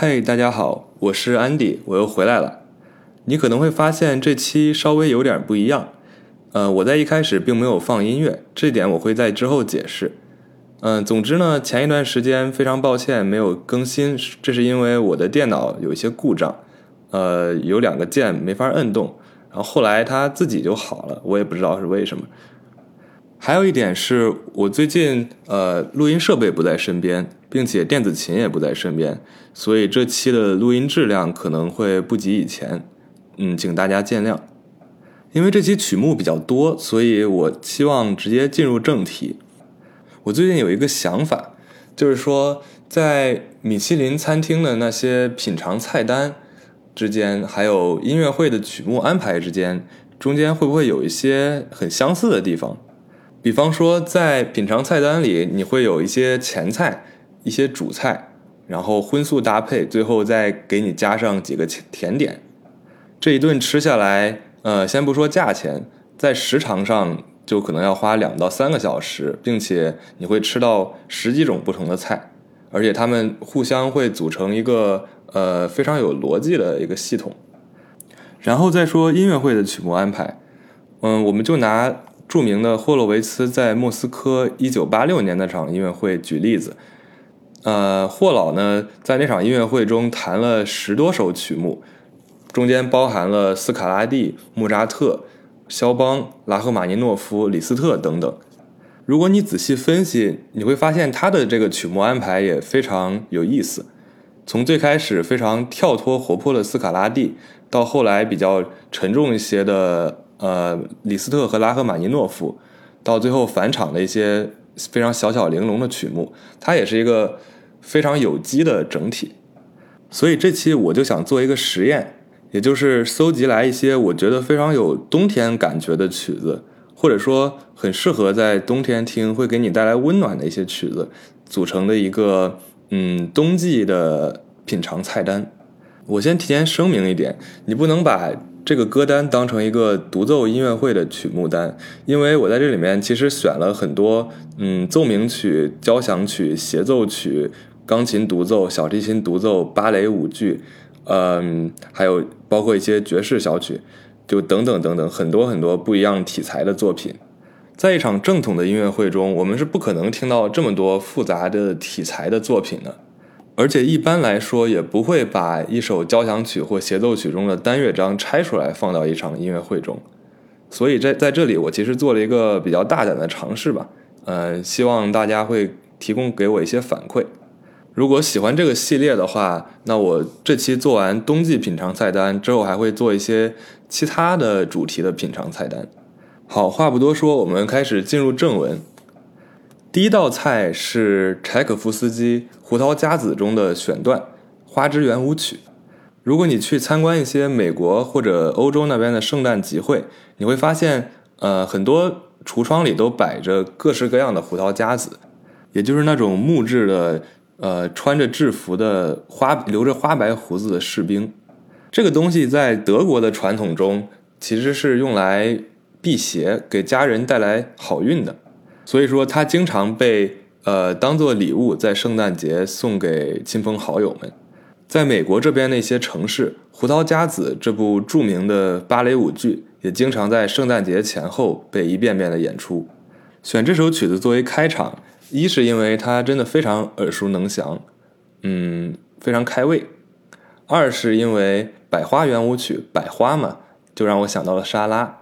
嗨，大家好，我是安迪，我又回来了。你可能会发现这期稍微有点不一样。呃，我在一开始并没有放音乐，这点我会在之后解释。嗯，总之呢，前一段时间非常抱歉没有更新，这是因为我的电脑有一些故障，呃，有两个键没法摁动，然后后来它自己就好了，我也不知道是为什么。还有一点是我最近呃录音设备不在身边，并且电子琴也不在身边，所以这期的录音质量可能会不及以前，嗯，请大家见谅。因为这期曲目比较多，所以我希望直接进入正题。我最近有一个想法，就是说在米其林餐厅的那些品尝菜单之间，还有音乐会的曲目安排之间，中间会不会有一些很相似的地方？比方说，在品尝菜单里，你会有一些前菜、一些主菜，然后荤素搭配，最后再给你加上几个甜点。这一顿吃下来，呃，先不说价钱，在时长上就可能要花两到三个小时，并且你会吃到十几种不同的菜，而且它们互相会组成一个呃非常有逻辑的一个系统。然后再说音乐会的曲目安排，嗯，我们就拿。著名的霍洛维茨在莫斯科一九八六年那场音乐会举例子，呃，霍老呢在那场音乐会中弹了十多首曲目，中间包含了斯卡拉蒂、莫扎特、肖邦、拉赫玛尼诺夫、李斯特等等。如果你仔细分析，你会发现他的这个曲目安排也非常有意思。从最开始非常跳脱活泼的斯卡拉蒂，到后来比较沉重一些的。呃，李斯特和拉赫玛尼诺夫，到最后返场的一些非常小巧玲珑的曲目，它也是一个非常有机的整体。所以这期我就想做一个实验，也就是搜集来一些我觉得非常有冬天感觉的曲子，或者说很适合在冬天听，会给你带来温暖的一些曲子，组成的一个嗯冬季的品尝菜单。我先提前声明一点，你不能把。这个歌单当成一个独奏音乐会的曲目单，因为我在这里面其实选了很多，嗯，奏鸣曲、交响曲、协奏曲、钢琴独奏、小提琴独奏、芭蕾舞剧，嗯，还有包括一些爵士小曲，就等等等等，很多很多不一样题材的作品。在一场正统的音乐会中，我们是不可能听到这么多复杂的题材的作品的。而且一般来说也不会把一首交响曲或协奏曲中的单乐章拆出来放到一场音乐会中，所以在在这里我其实做了一个比较大胆的尝试吧，呃，希望大家会提供给我一些反馈。如果喜欢这个系列的话，那我这期做完冬季品尝菜单之后，还会做一些其他的主题的品尝菜单。好，话不多说，我们开始进入正文。第一道菜是柴可夫斯基《胡桃夹子》中的选段《花之圆舞曲》。如果你去参观一些美国或者欧洲那边的圣诞集会，你会发现，呃，很多橱窗里都摆着各式各样的胡桃夹子，也就是那种木质的，呃，穿着制服的花留着花白胡子的士兵。这个东西在德国的传统中其实是用来辟邪，给家人带来好运的。所以说，它经常被呃当做礼物在圣诞节送给亲朋好友们。在美国这边那些城市，《胡桃夹子》这部著名的芭蕾舞剧也经常在圣诞节前后被一遍遍的演出。选这首曲子作为开场，一是因为它真的非常耳熟能详，嗯，非常开胃；二是因为百花圆舞曲，百花嘛，就让我想到了沙拉。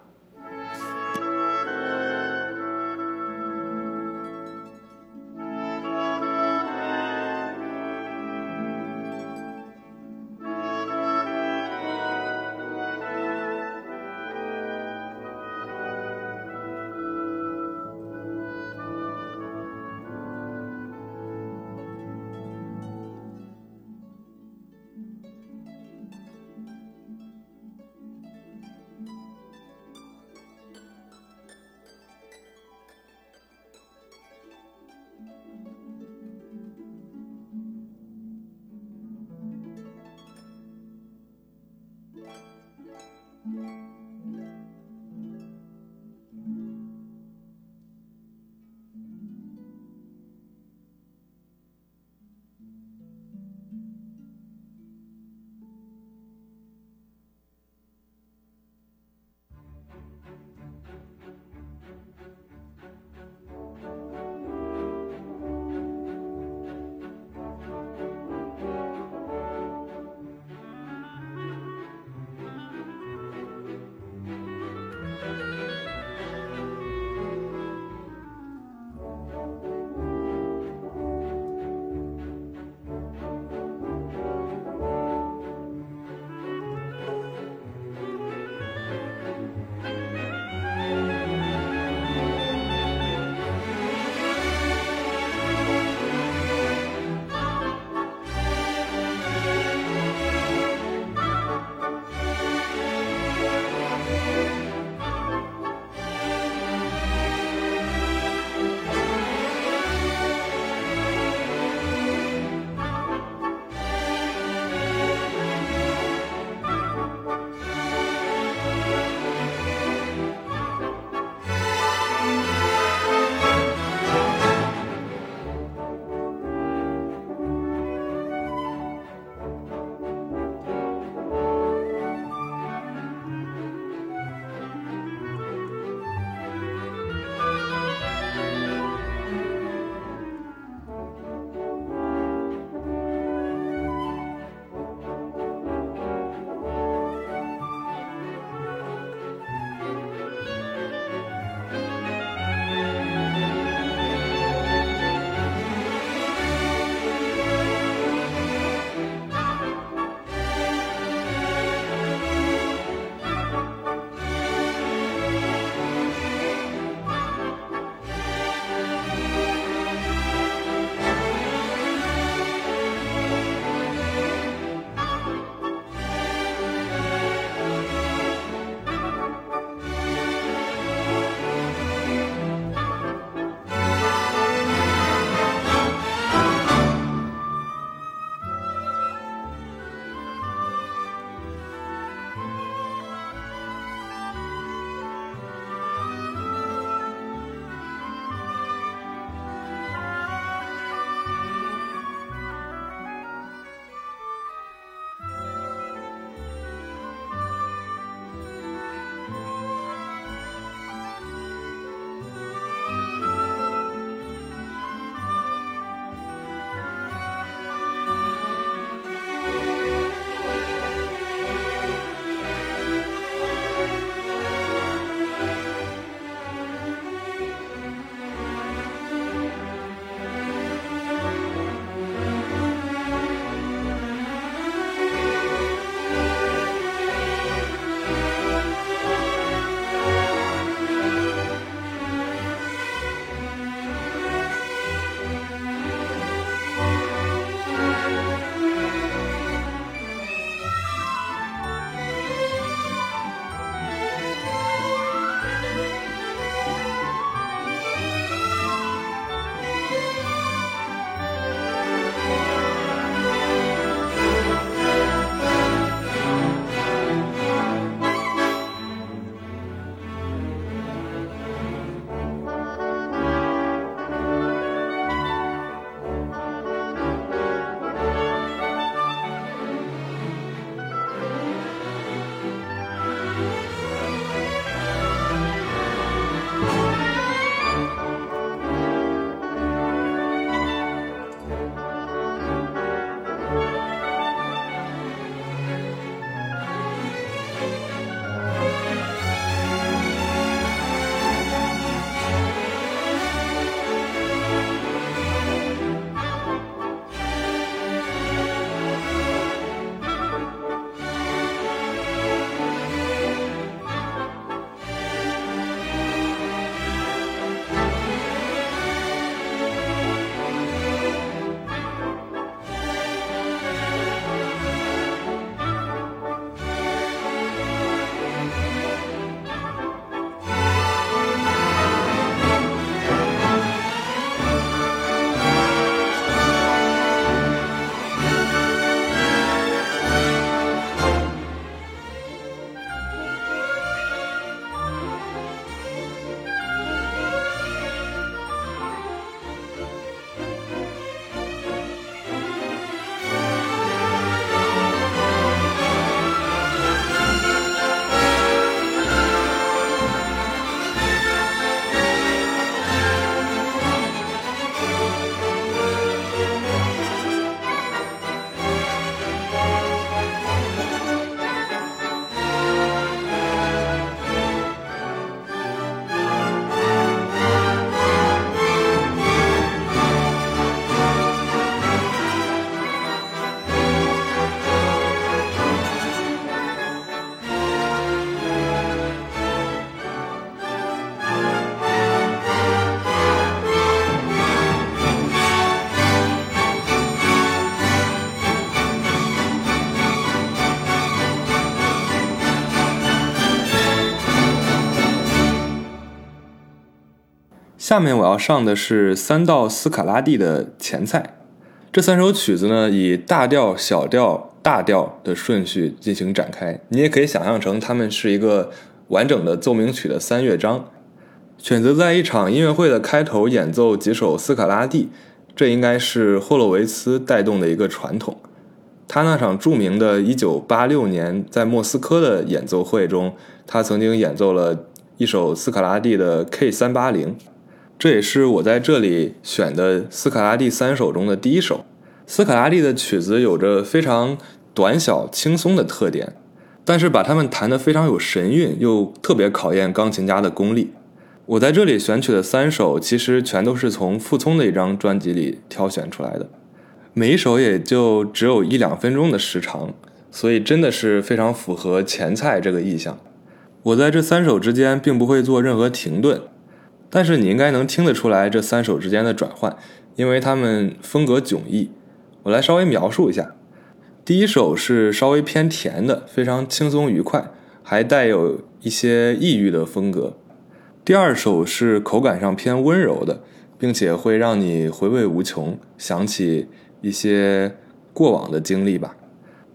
下面我要上的是三道斯卡拉蒂的前菜。这三首曲子呢，以大调、小调、大调的顺序进行展开。你也可以想象成它们是一个完整的奏鸣曲的三乐章。选择在一场音乐会的开头演奏几首斯卡拉蒂，这应该是霍洛维茨带动的一个传统。他那场著名的1986年在莫斯科的演奏会中，他曾经演奏了一首斯卡拉蒂的 K380，这也是我在这里选的斯卡拉蒂三首中的第一首。斯卡拉蒂的曲子有着非常短小轻松的特点，但是把它们弹得非常有神韵，又特别考验钢琴家的功力。我在这里选取的三首，其实全都是从傅聪的一张专辑里挑选出来的。每一首也就只有一两分钟的时长，所以真的是非常符合前菜这个意象。我在这三首之间并不会做任何停顿，但是你应该能听得出来这三首之间的转换，因为它们风格迥异。我来稍微描述一下：第一首是稍微偏甜的，非常轻松愉快，还带有一些异域的风格；第二首是口感上偏温柔的，并且会让你回味无穷，想起。一些过往的经历吧，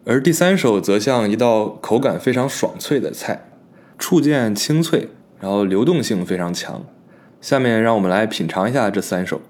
而第三首则像一道口感非常爽脆的菜，触键清脆，然后流动性非常强。下面让我们来品尝一下这三首。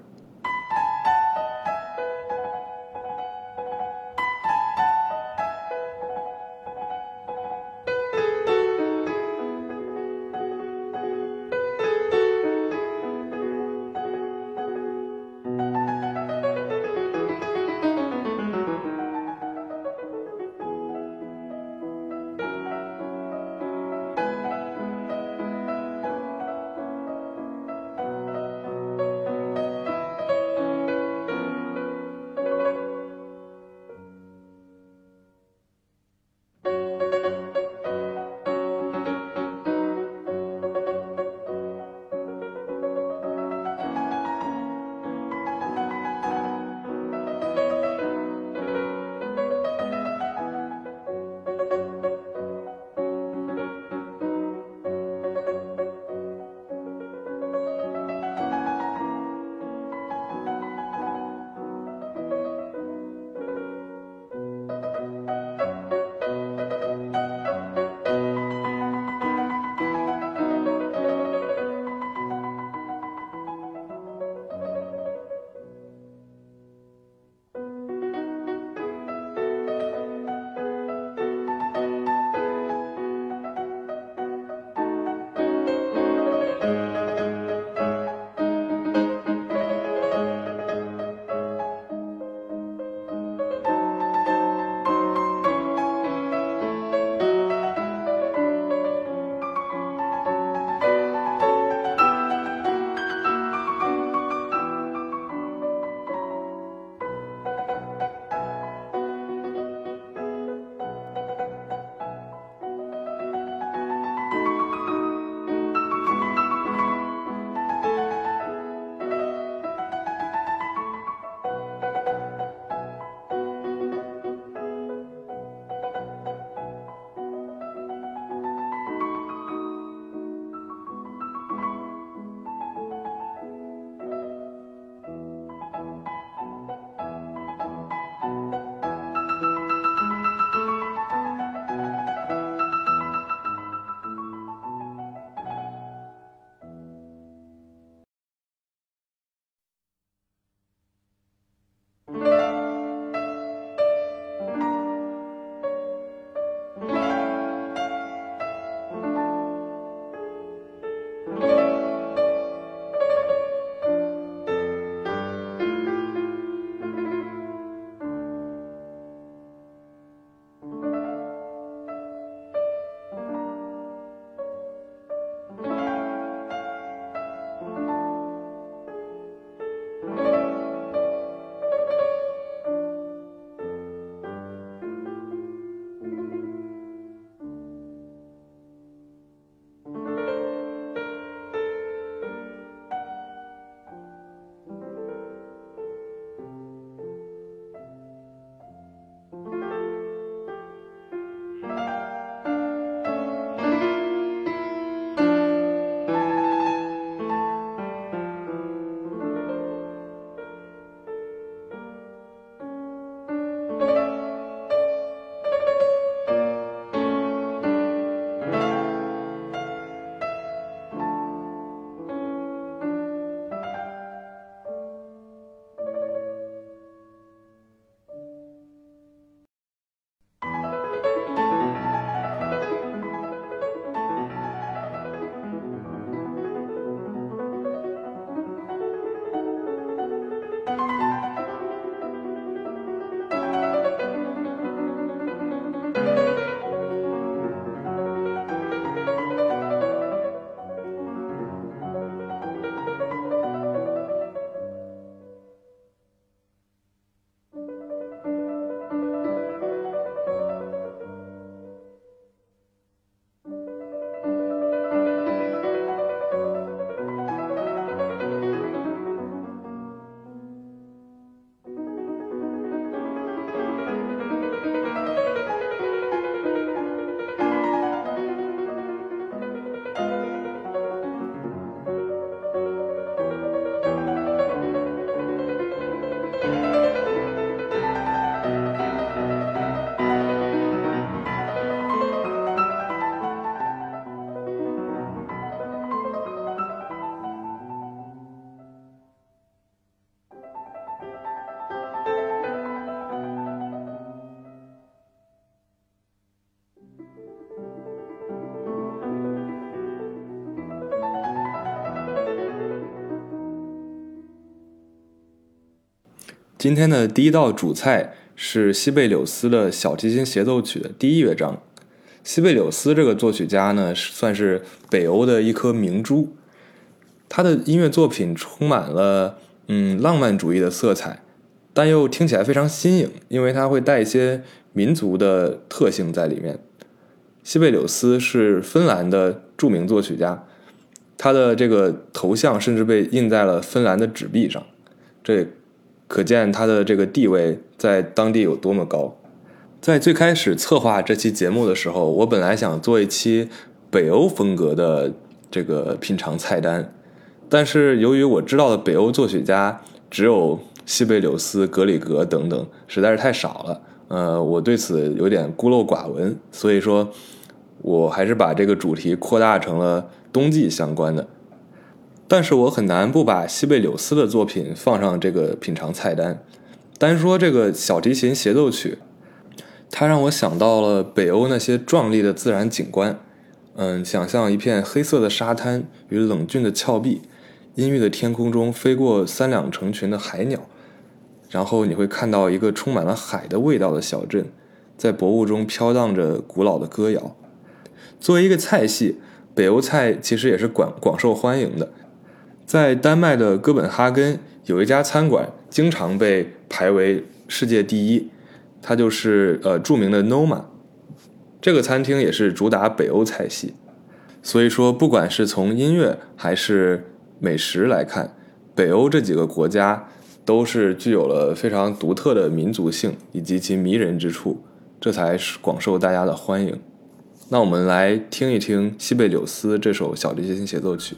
今天的第一道主菜是西贝柳斯的小提琴协奏曲的第一乐章。西贝柳斯这个作曲家呢，算是北欧的一颗明珠。他的音乐作品充满了嗯浪漫主义的色彩，但又听起来非常新颖，因为它会带一些民族的特性在里面。西贝柳斯是芬兰的著名作曲家，他的这个头像甚至被印在了芬兰的纸币上，这可见他的这个地位在当地有多么高。在最开始策划这期节目的时候，我本来想做一期北欧风格的这个品尝菜单，但是由于我知道的北欧作曲家只有西贝柳斯、格里格等等，实在是太少了。呃，我对此有点孤陋寡闻，所以说，我还是把这个主题扩大成了冬季相关的。但是我很难不把西贝柳斯的作品放上这个品尝菜单。单说这个小提琴协奏曲。它让我想到了北欧那些壮丽的自然景观，嗯，想象一片黑色的沙滩与冷峻的峭壁，阴郁的天空中飞过三两成群的海鸟，然后你会看到一个充满了海的味道的小镇，在薄雾中飘荡着古老的歌谣。作为一个菜系，北欧菜其实也是广广受欢迎的，在丹麦的哥本哈根有一家餐馆，经常被排为世界第一。它就是呃著名的 Noma，这个餐厅也是主打北欧菜系，所以说不管是从音乐还是美食来看，北欧这几个国家都是具有了非常独特的民族性以及其迷人之处，这才是广受大家的欢迎。那我们来听一听西贝柳斯这首小提琴协奏曲。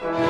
Bye.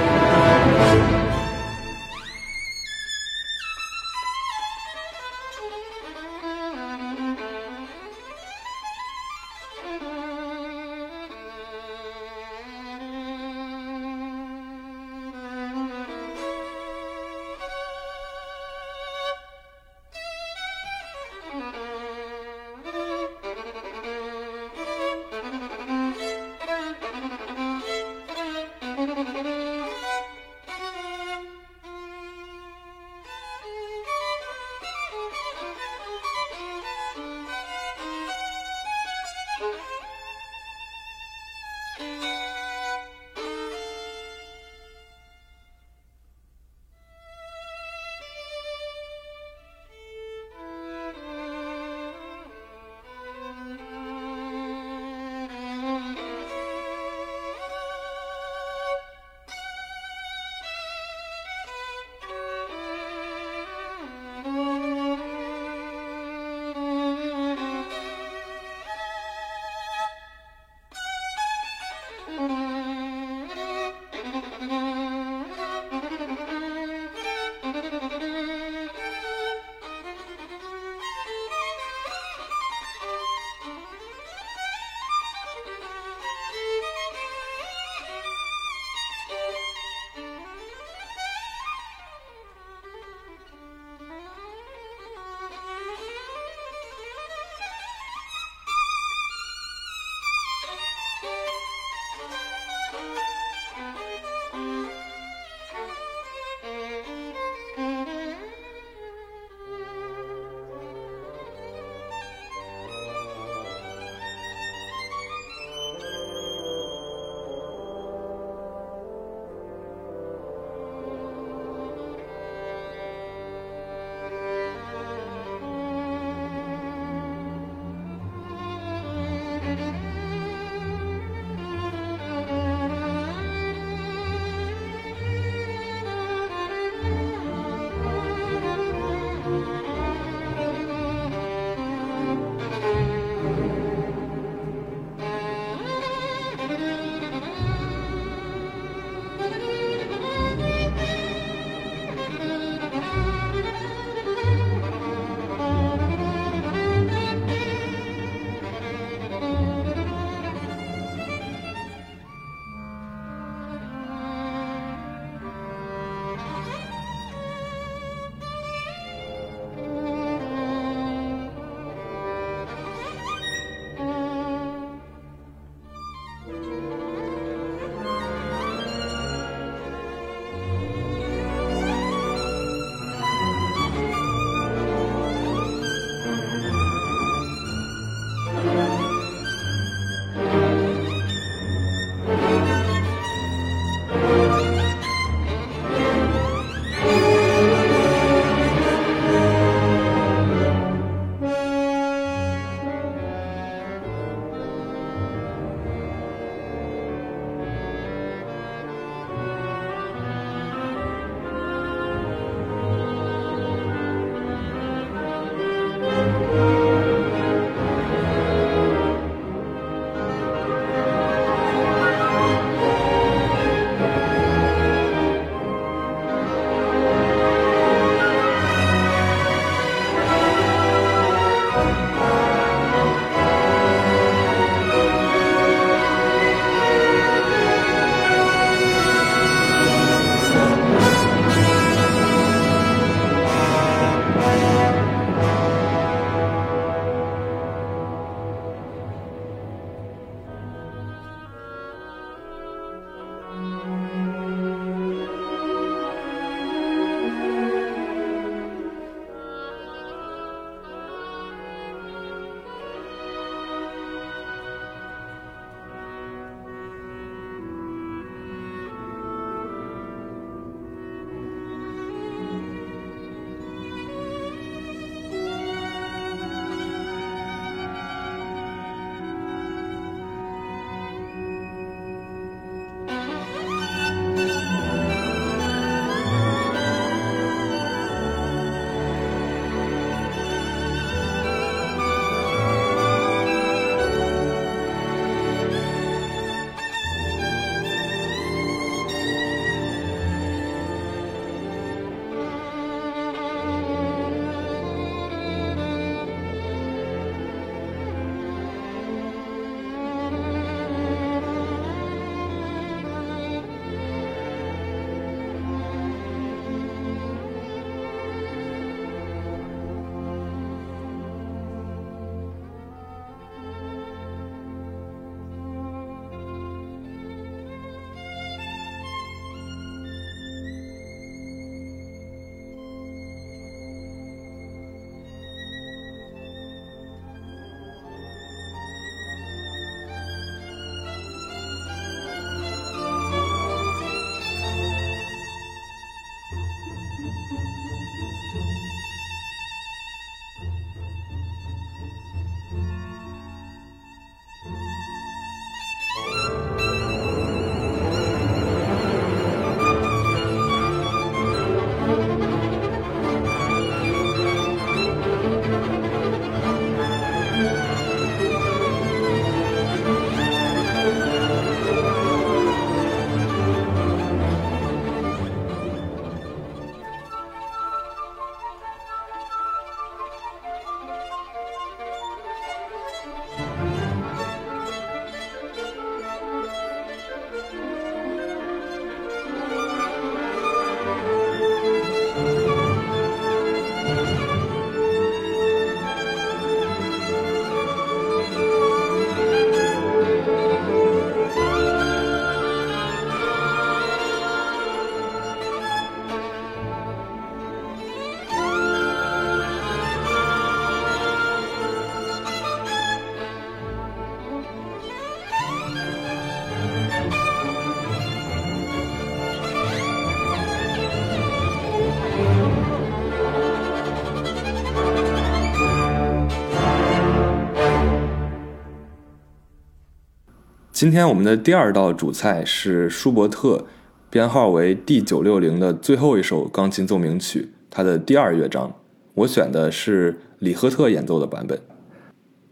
今天我们的第二道主菜是舒伯特编号为 D 九六零的最后一首钢琴奏鸣曲，它的第二乐章。我选的是李赫特演奏的版本。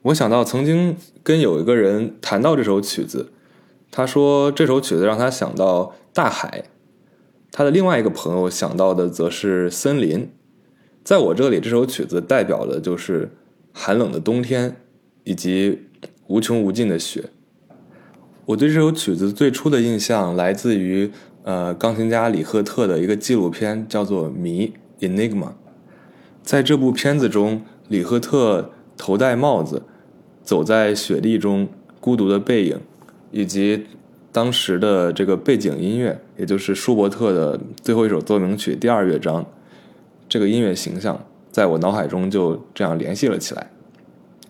我想到曾经跟有一个人谈到这首曲子，他说这首曲子让他想到大海。他的另外一个朋友想到的则是森林。在我这里，这首曲子代表的就是寒冷的冬天以及无穷无尽的雪。我对这首曲子最初的印象来自于呃钢琴家李赫特的一个纪录片，叫做《谜》（Enigma）。在这部片子中，李赫特头戴帽子，走在雪地中，孤独的背影，以及当时的这个背景音乐，也就是舒伯特的最后一首奏鸣曲第二乐章，这个音乐形象在我脑海中就这样联系了起来。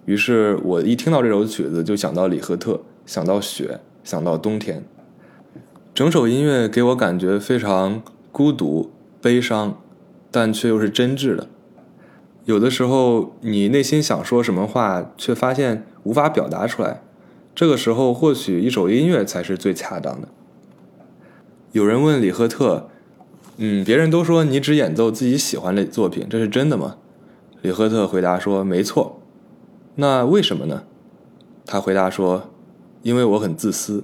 于是我一听到这首曲子，就想到李赫特，想到雪，想到冬天。整首音乐给我感觉非常孤独、悲伤，但却又是真挚的。有的时候，你内心想说什么话，却发现无法表达出来。这个时候，或许一首音乐才是最恰当的。有人问李赫特：“嗯，别人都说你只演奏自己喜欢的作品，这是真的吗？”李赫特回答说：“没错。”那为什么呢？他回答说：“因为我很自私。”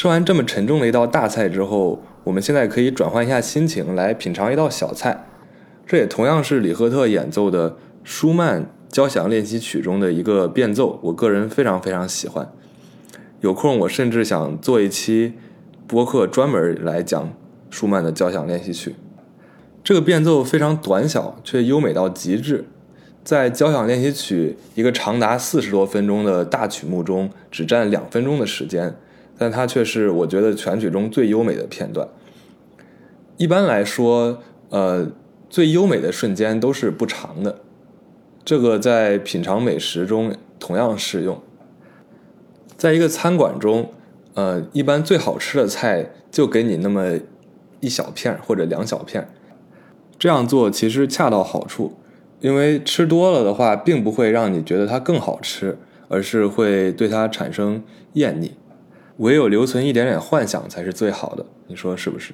吃完这么沉重的一道大菜之后，我们现在可以转换一下心情，来品尝一道小菜。这也同样是李赫特演奏的舒曼交响练习曲中的一个变奏，我个人非常非常喜欢。有空我甚至想做一期播客专门来讲舒曼的交响练习曲。这个变奏非常短小，却优美到极致。在交响练习曲一个长达四十多分钟的大曲目中，只占两分钟的时间，但它却是我觉得全曲中最优美的片段。一般来说，呃。最优美的瞬间都是不长的，这个在品尝美食中同样适用。在一个餐馆中，呃，一般最好吃的菜就给你那么一小片或者两小片，这样做其实恰到好处，因为吃多了的话，并不会让你觉得它更好吃，而是会对它产生厌腻。唯有留存一点点幻想才是最好的，你说是不是？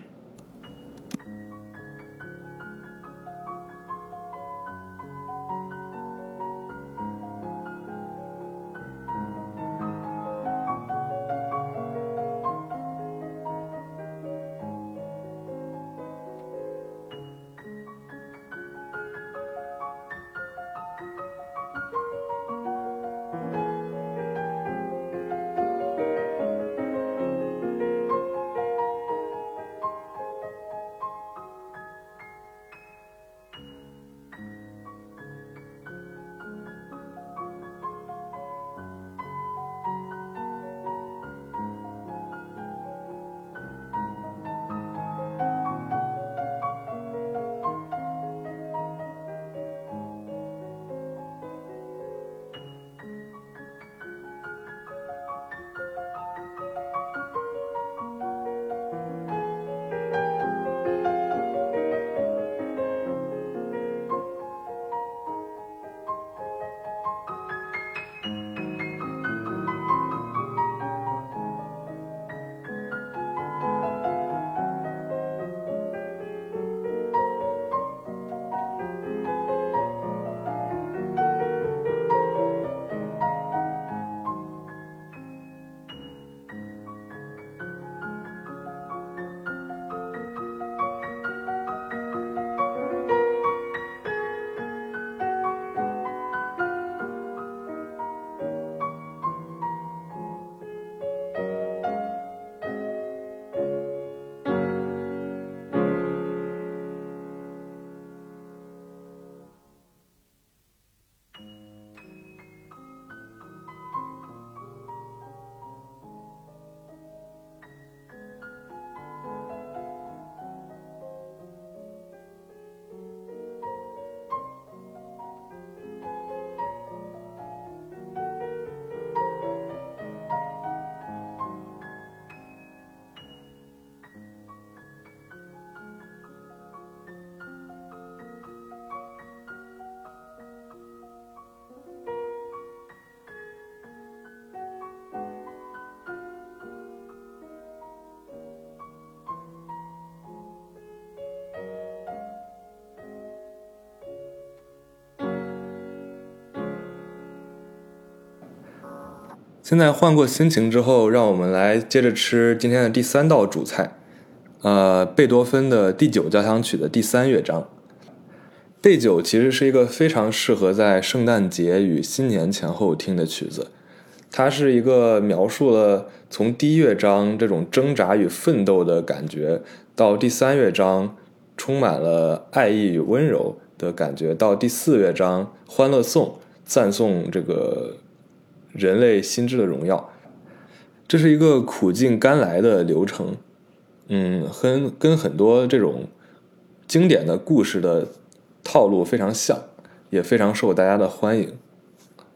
现在换过心情之后，让我们来接着吃今天的第三道主菜，呃，贝多芬的第九交响曲的第三乐章。贝九其实是一个非常适合在圣诞节与新年前后听的曲子，它是一个描述了从第一乐章这种挣扎与奋斗的感觉，到第三乐章充满了爱意与温柔的感觉，到第四乐章欢乐颂赞颂这个。人类心智的荣耀，这是一个苦尽甘来的流程，嗯，跟跟很多这种经典的故事的套路非常像，也非常受大家的欢迎。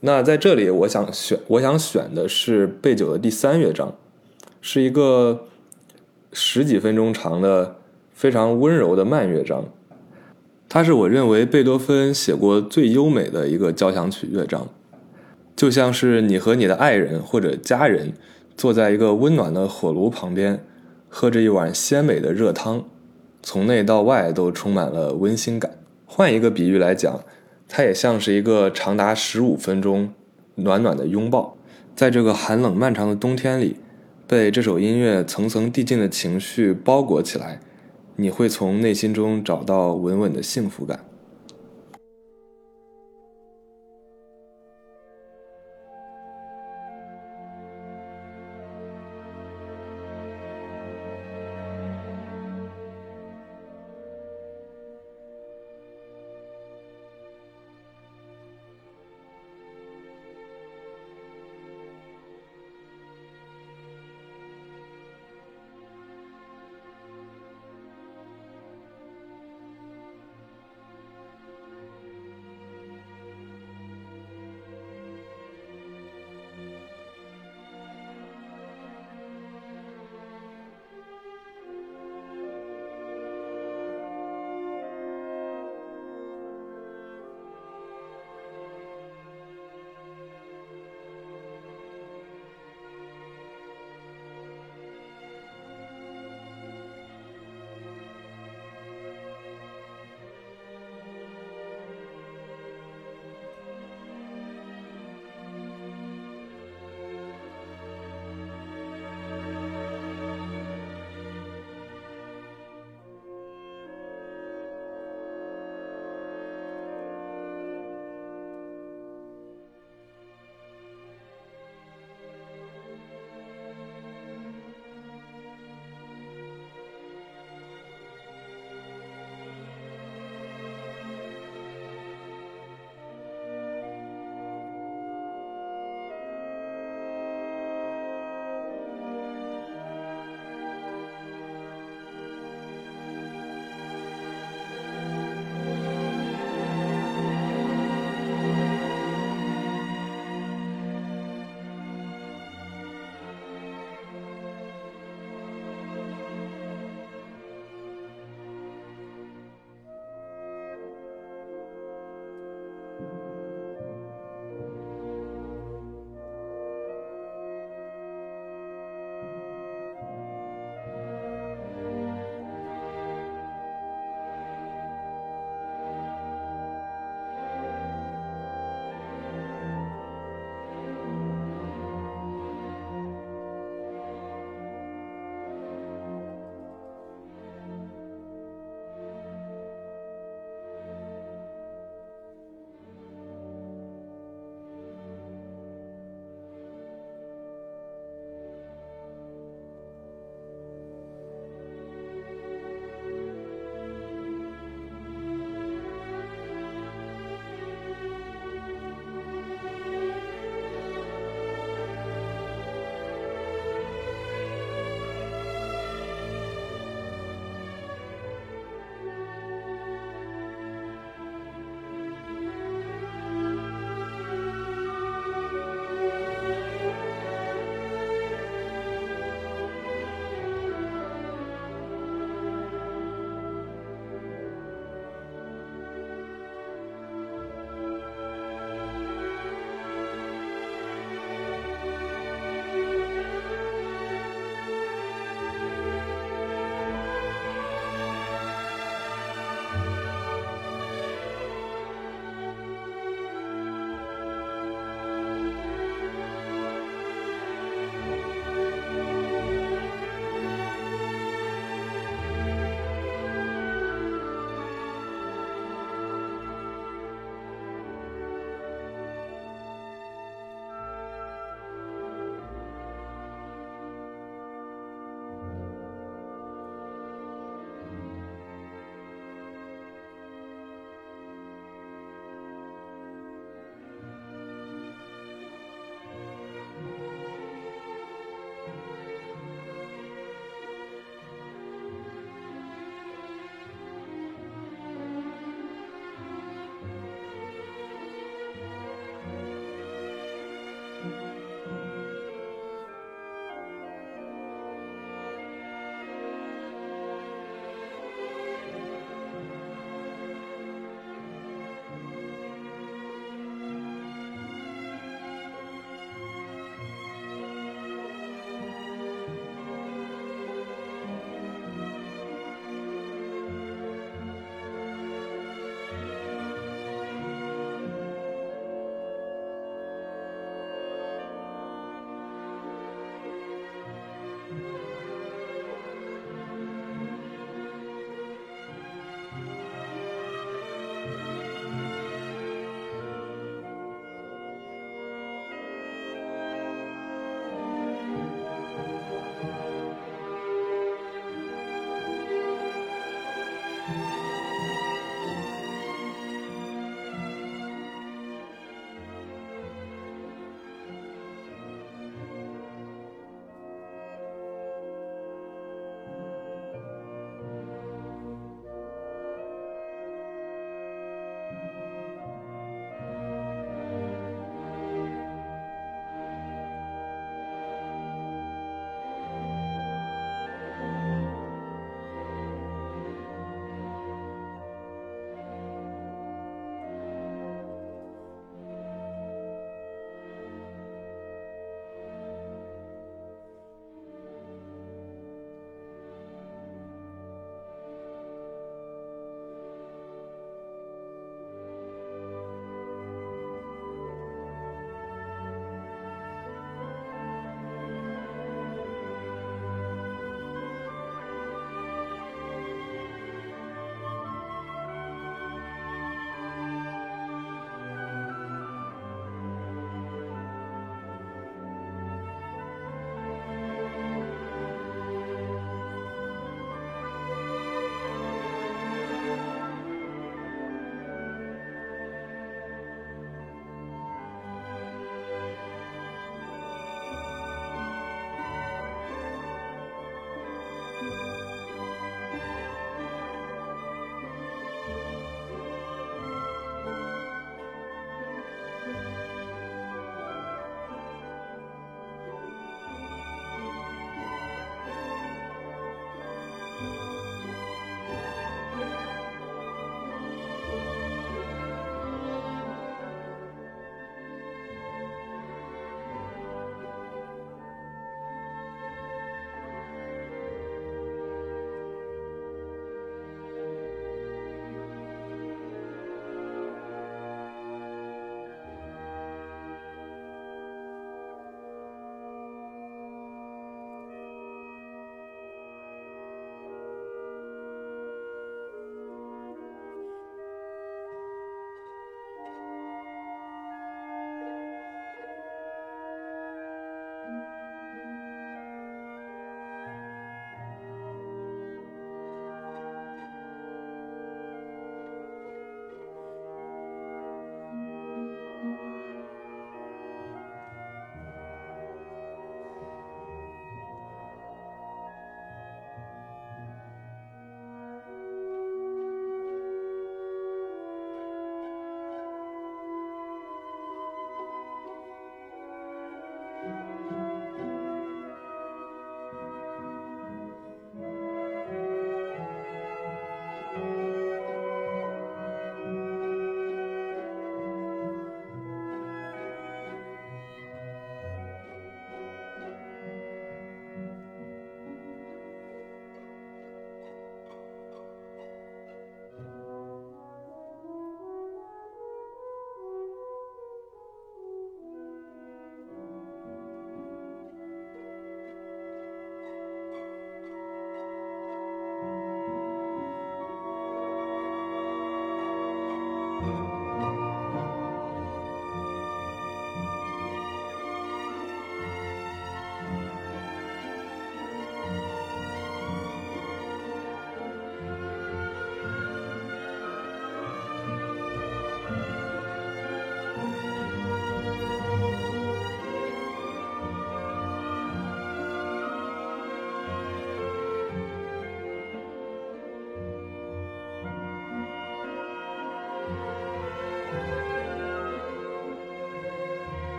那在这里，我想选我想选的是贝九的第三乐章，是一个十几分钟长的非常温柔的慢乐章，它是我认为贝多芬写过最优美的一个交响曲乐章。就像是你和你的爱人或者家人坐在一个温暖的火炉旁边，喝着一碗鲜美的热汤，从内到外都充满了温馨感。换一个比喻来讲，它也像是一个长达十五分钟暖暖的拥抱。在这个寒冷漫长的冬天里，被这首音乐层层递进的情绪包裹起来，你会从内心中找到稳稳的幸福感。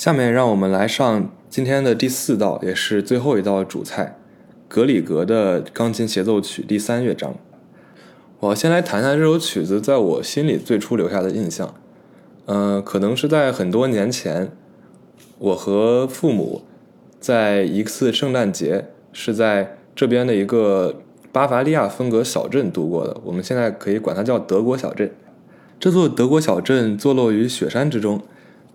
下面让我们来上今天的第四道，也是最后一道主菜——格里格的钢琴协奏曲第三乐章。我先来谈谈这首曲子在我心里最初留下的印象。嗯，可能是在很多年前，我和父母在一次圣诞节，是在这边的一个巴伐利亚风格小镇度过的。我们现在可以管它叫德国小镇。这座德国小镇坐落于雪山之中。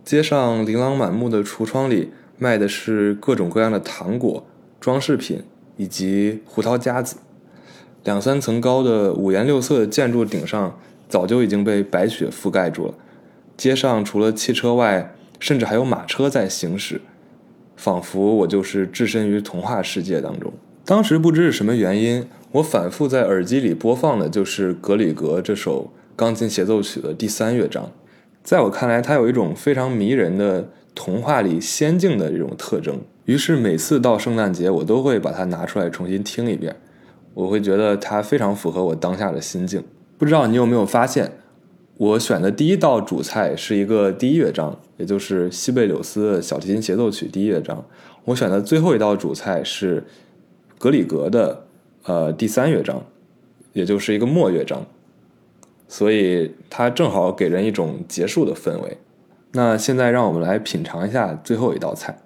街上琳琅满目的橱窗里卖的是各种各样的糖果、装饰品以及胡桃夹子。两三层高的五颜六色的建筑顶上早就已经被白雪覆盖住了。街上除了汽车外，甚至还有马车在行驶，仿佛我就是置身于童话世界当中。当时不知是什么原因，我反复在耳机里播放的就是格里格这首钢琴协奏曲的第三乐章。在我看来，它有一种非常迷人的童话里仙境的这种特征。于是每次到圣诞节，我都会把它拿出来重新听一遍。我会觉得它非常符合我当下的心境。不知道你有没有发现，我选的第一道主菜是一个第一乐章，也就是西贝柳斯的小提琴协奏曲第一乐章。我选的最后一道主菜是格里格的呃第三乐章，也就是一个末乐章。所以它正好给人一种结束的氛围。那现在让我们来品尝一下最后一道菜。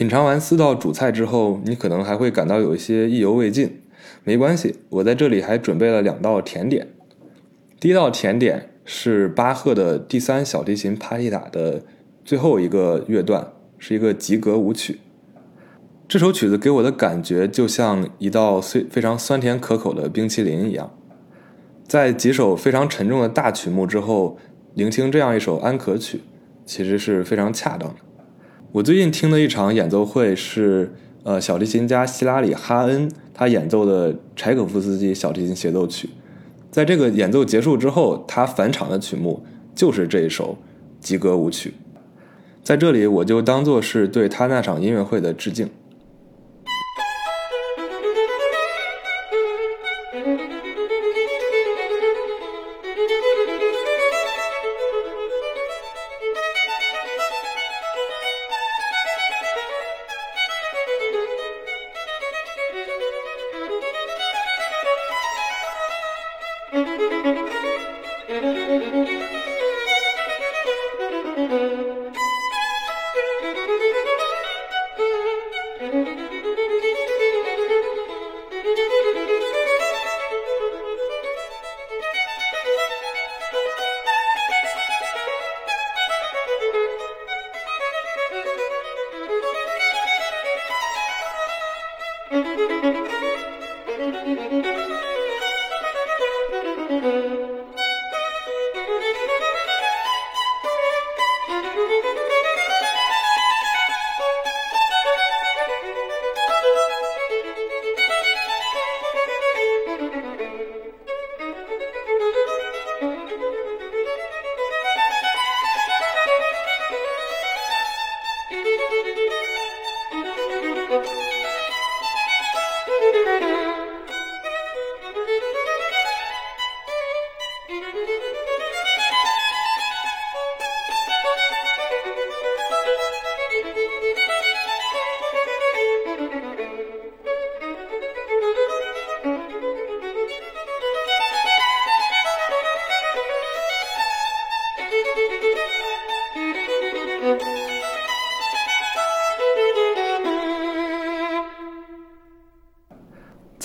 品尝完四道主菜之后，你可能还会感到有一些意犹未尽。没关系，我在这里还准备了两道甜点。第一道甜点是巴赫的第三小提琴帕蒂塔的最后一个乐段，是一个吉格舞曲。这首曲子给我的感觉就像一道非非常酸甜可口的冰淇淋一样。在几首非常沉重的大曲目之后，聆听这样一首安可曲，其实是非常恰当的。我最近听的一场演奏会是，呃，小提琴家希拉里哈恩他演奏的柴可夫斯基小提琴协奏曲。在这个演奏结束之后，他返场的曲目就是这一首吉格舞曲。在这里，我就当做是对他那场音乐会的致敬。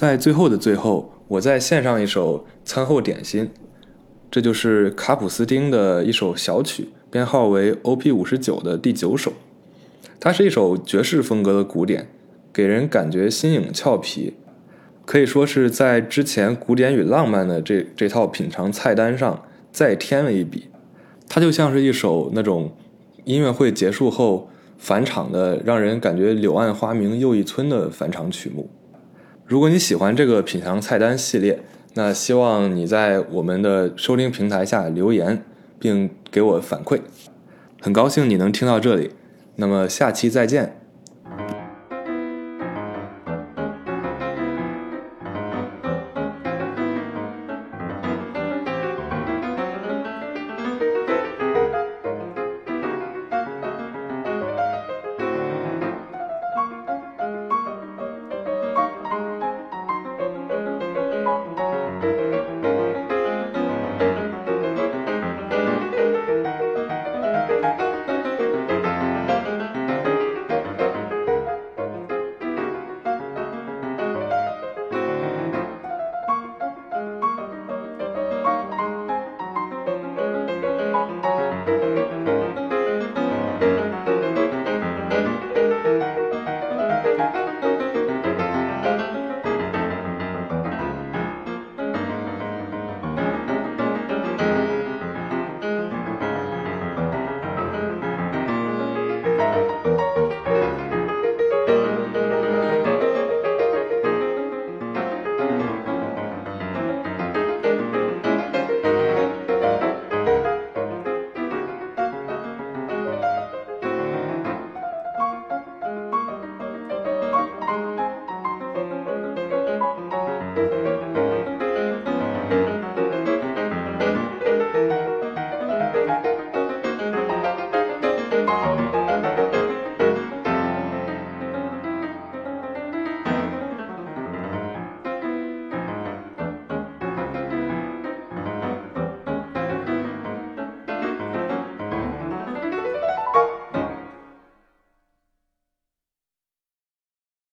在最后的最后，我再献上一首餐后点心，这就是卡普斯丁的一首小曲，编号为 O.P. 五十九的第九首。它是一首爵士风格的古典，给人感觉新颖俏皮，可以说是在之前古典与浪漫的这这套品尝菜单上再添了一笔。它就像是一首那种音乐会结束后返场的，让人感觉柳暗花明又一村的返场曲目。如果你喜欢这个品尝菜单系列，那希望你在我们的收听平台下留言，并给我反馈。很高兴你能听到这里，那么下期再见。